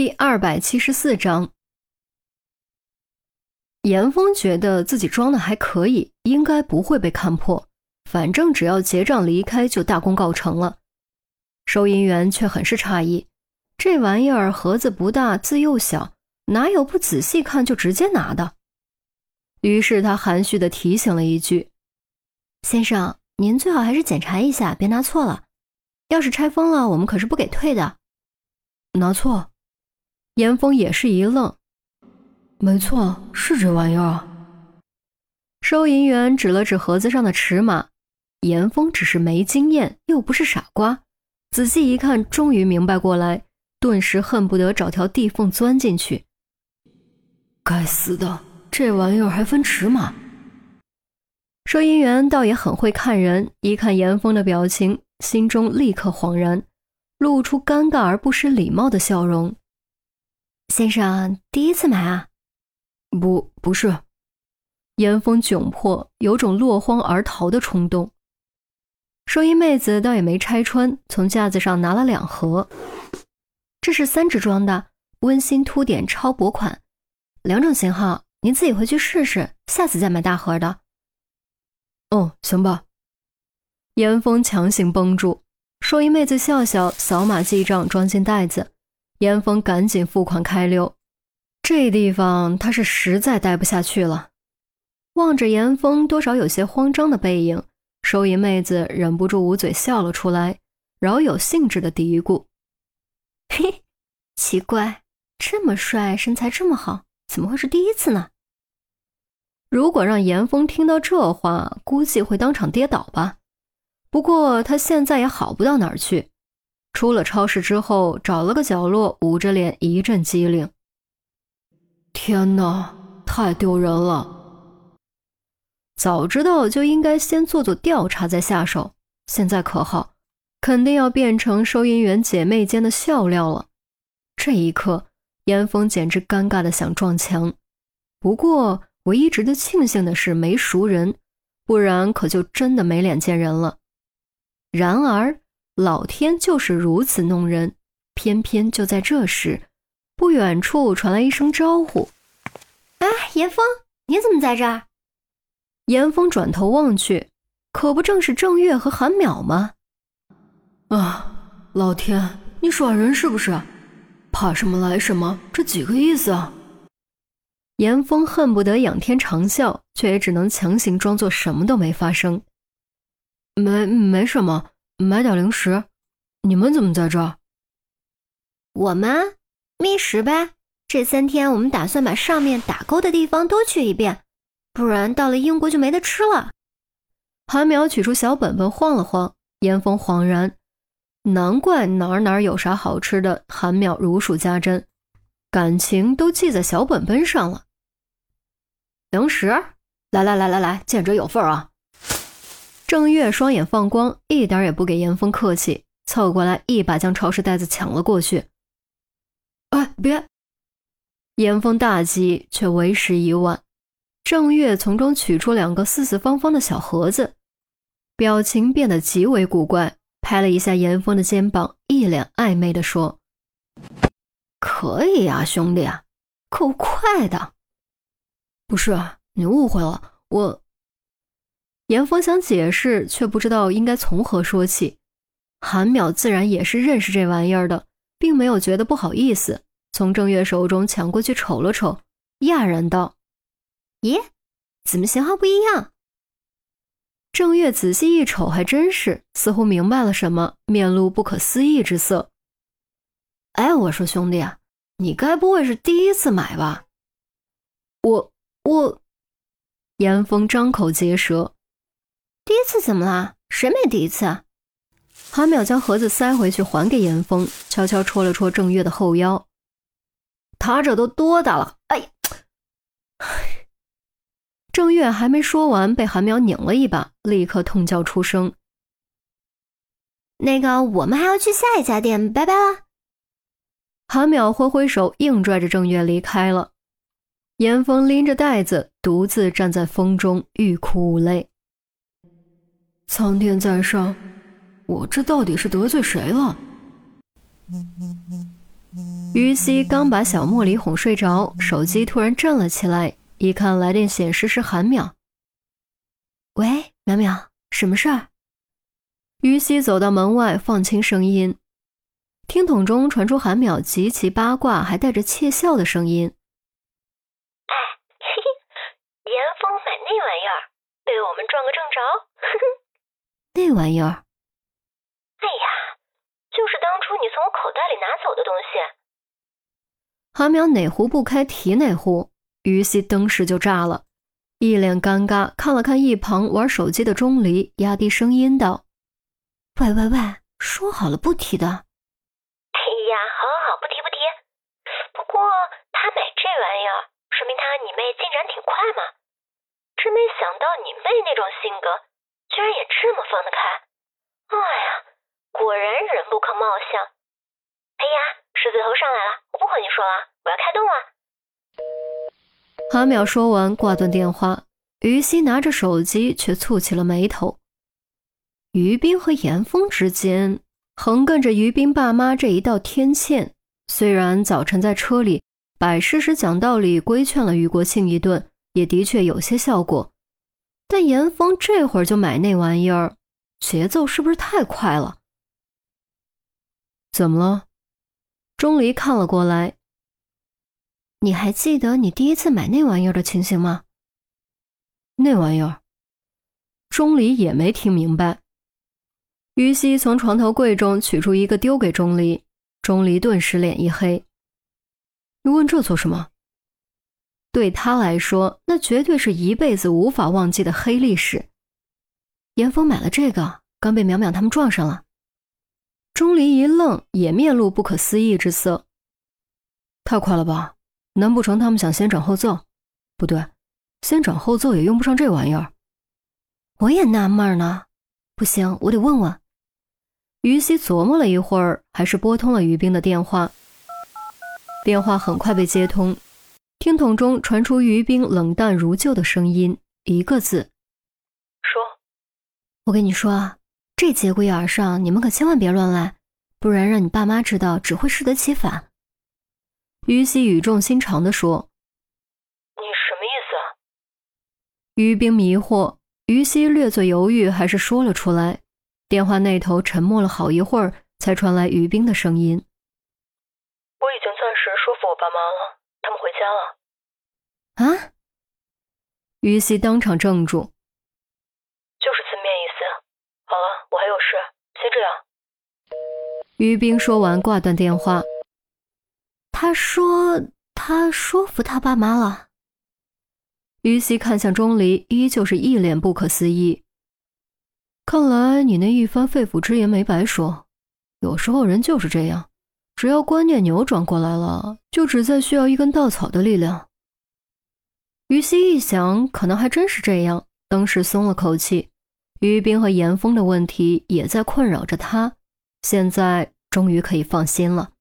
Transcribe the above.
第二百七十四章，严峰觉得自己装的还可以，应该不会被看破。反正只要结账离开，就大功告成了。收银员却很是诧异，这玩意儿盒子不大，字又小，哪有不仔细看就直接拿的？于是他含蓄的提醒了一句：“先生，您最好还是检查一下，别拿错了。要是拆封了，我们可是不给退的。”拿错。严峰也是一愣，没错，是这玩意儿。收银员指了指盒子上的尺码，严峰只是没经验，又不是傻瓜，仔细一看，终于明白过来，顿时恨不得找条地缝钻进去。该死的，这玩意儿还分尺码？收银员倒也很会看人，一看严峰的表情，心中立刻恍然，露出尴尬而不失礼貌的笑容。先生第一次买啊？不，不是。严峰窘迫，有种落荒而逃的冲动。收银妹子倒也没拆穿，从架子上拿了两盒，这是三支装的温馨凸点超薄款，两种型号，您自己回去试试，下次再买大盒的。哦，行吧。严峰强行绷住，收银妹子笑笑，扫码记账，装进袋子。严峰赶紧付款开溜，这地方他是实在待不下去了。望着严峰多少有些慌张的背影，收银妹子忍不住捂嘴笑了出来，饶有兴致的嘀咕：“嘿，奇怪，这么帅，身材这么好，怎么会是第一次呢？”如果让严峰听到这话，估计会当场跌倒吧。不过他现在也好不到哪儿去。出了超市之后，找了个角落，捂着脸一阵机灵。天哪，太丢人了！早知道就应该先做做调查再下手。现在可好，肯定要变成收银员姐妹间的笑料了。这一刻，严峰简直尴尬的想撞墙。不过，唯一值得庆幸的是没熟人，不然可就真的没脸见人了。然而。老天就是如此弄人，偏偏就在这时，不远处传来一声招呼：“哎，严峰，你怎么在这儿？”严峰转头望去，可不正是郑月和韩淼吗？啊，老天，你耍人是不是？怕什么来什么，这几个意思啊？严峰恨不得仰天长啸，却也只能强行装作什么都没发生。没，没什么。买点零食，你们怎么在这儿？我们觅食呗。这三天我们打算把上面打勾的地方都去一遍，不然到了英国就没得吃了。韩淼取出小本本晃了晃，严峰恍然，难怪哪儿哪儿有啥好吃的，韩淼如数家珍，感情都记在小本本上了。零食，来来来来来，见者有份啊！郑月双眼放光，一点也不给严峰客气，凑过来一把将超市袋子抢了过去。哎，别！严峰大急，却为时已晚。郑月从中取出两个四四方方的小盒子，表情变得极为古怪，拍了一下严峰的肩膀，一脸暧昧地说：“可以呀，兄弟，够快的。不是你误会了，我……”严峰想解释，却不知道应该从何说起。韩淼自然也是认识这玩意儿的，并没有觉得不好意思，从郑月手中抢过去瞅了瞅，讶然道：“咦，怎么型号不一样？”郑月仔细一瞅，还真是，似乎明白了什么，面露不可思议之色。“哎，我说兄弟，你该不会是第一次买吧？”我我，严峰张口结舌。第一次怎么了？谁没第一次？韩淼将盒子塞回去，还给严峰，悄悄戳了戳郑月的后腰。他这都多大了？哎！郑月还没说完，被韩淼拧了一把，立刻痛叫出声。那个，我们还要去下一家店，拜拜了。韩淼挥挥手，硬拽着郑月离开了。严峰拎着袋子，独自站在风中，欲哭无泪。苍天在上，我这到底是得罪谁了？于西刚把小茉莉哄睡着，手机突然震了起来，一看来电显示是韩淼。喂，淼淼，什么事儿？于西走到门外，放轻声音，听筒中传出韩淼极其八卦还带着窃笑的声音：“哎，嘿嘿，严峰买那玩意儿，被我们撞个正着。哼 哼那玩意儿？哎呀，就是当初你从我口袋里拿走的东西。”韩淼哪壶不开提哪壶，于西登时就炸了，一脸尴尬，看了看一旁玩手机的钟离，压低声音道。喂喂喂，说好了不提的。哎呀，好好好，不提不提。不过他买这玩意儿，说明他和你妹进展挺快嘛。真没想到你妹那种性格，居然也这么放得开。哎呀，果然人不可貌相。哎呀，狮子头上来了，我不和你说了，我要开动了。韩淼说完挂断电话，于西拿着手机却蹙起了眉头。于斌和严峰之间横亘着于斌爸妈这一道天堑。虽然早晨在车里摆事实讲道理规劝了于国庆一顿，也的确有些效果，但严峰这会儿就买那玩意儿，节奏是不是太快了？怎么了？钟离看了过来。你还记得你第一次买那玩意儿的情形吗？那玩意儿，钟离也没听明白。于西从床头柜中取出一个，丢给钟离。钟离顿时脸一黑：“你问这做什么？”对他来说，那绝对是一辈子无法忘记的黑历史。严峰买了这个，刚被淼淼他们撞上了。钟离一愣，也面露不可思议之色：“太快了吧？难不成他们想先斩后奏？不对，先斩后奏也用不上这玩意儿。”我也纳闷呢。不行，我得问问。于西琢磨了一会儿，还是拨通了于冰的电话。电话很快被接通，听筒中传出于冰冷淡如旧的声音，一个字：“说。”我跟你说啊，这节骨眼上你们可千万别乱来，不然让你爸妈知道，只会适得其反。”于西语重心长地说。“你什么意思？”于冰迷惑，于西略作犹豫，还是说了出来。电话那头沉默了好一会儿，才传来于冰的声音：“我已经暂时说服我爸妈了，回家了。”啊！于西当场怔住。就是字面意思。好了，我还有事，先这样。于冰说完，挂断电话。他说：“他说服他爸妈了。”于西看向钟离，依旧是一脸不可思议。看来你那一番肺腑之言没白说，有时候人就是这样，只要观念扭转过来了，就只再需要一根稻草的力量。于西一想，可能还真是这样，当时松了口气。于冰和严峰的问题也在困扰着他，现在终于可以放心了。